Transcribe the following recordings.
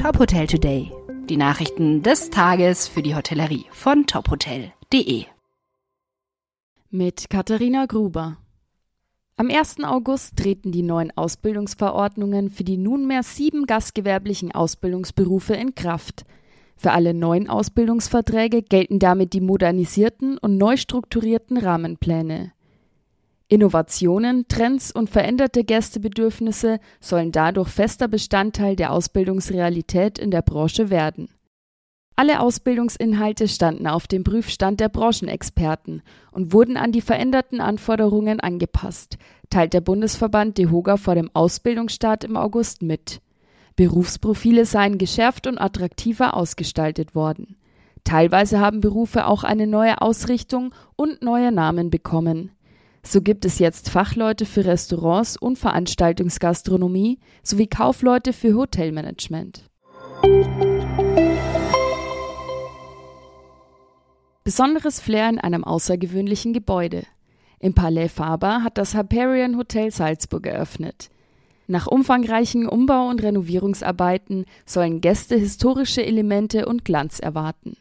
Top Hotel Today. Die Nachrichten des Tages für die Hotellerie von tophotel.de. Mit Katharina Gruber. Am 1. August treten die neuen Ausbildungsverordnungen für die nunmehr sieben gastgewerblichen Ausbildungsberufe in Kraft. Für alle neuen Ausbildungsverträge gelten damit die modernisierten und neu strukturierten Rahmenpläne. Innovationen, Trends und veränderte Gästebedürfnisse sollen dadurch fester Bestandteil der Ausbildungsrealität in der Branche werden. Alle Ausbildungsinhalte standen auf dem Prüfstand der Branchenexperten und wurden an die veränderten Anforderungen angepasst, teilt der Bundesverband DEHOGA vor dem Ausbildungsstart im August mit. Berufsprofile seien geschärft und attraktiver ausgestaltet worden. Teilweise haben Berufe auch eine neue Ausrichtung und neue Namen bekommen. So gibt es jetzt Fachleute für Restaurants und Veranstaltungsgastronomie sowie Kaufleute für Hotelmanagement. Besonderes Flair in einem außergewöhnlichen Gebäude. Im Palais Faber hat das Hyperion Hotel Salzburg eröffnet. Nach umfangreichen Umbau- und Renovierungsarbeiten sollen Gäste historische Elemente und Glanz erwarten.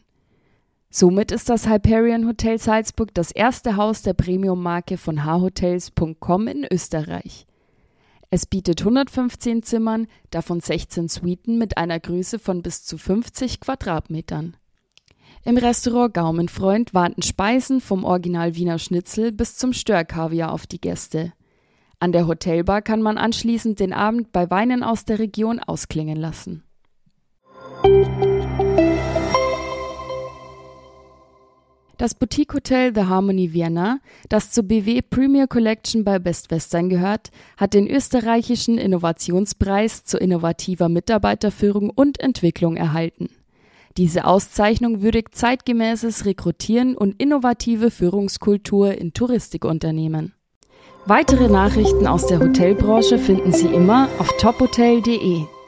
Somit ist das Hyperion Hotel Salzburg das erste Haus der Premium-Marke von hhotels.com in Österreich. Es bietet 115 Zimmern, davon 16 Suiten mit einer Größe von bis zu 50 Quadratmetern. Im Restaurant Gaumenfreund warten Speisen vom Original Wiener Schnitzel bis zum Störkaviar auf die Gäste. An der Hotelbar kann man anschließend den Abend bei Weinen aus der Region ausklingen lassen. Das Boutique-Hotel The Harmony Vienna, das zur BW Premier Collection bei Best Western gehört, hat den österreichischen Innovationspreis zur innovativer Mitarbeiterführung und Entwicklung erhalten. Diese Auszeichnung würdigt zeitgemäßes Rekrutieren und innovative Führungskultur in Touristikunternehmen. Weitere Nachrichten aus der Hotelbranche finden Sie immer auf tophotel.de.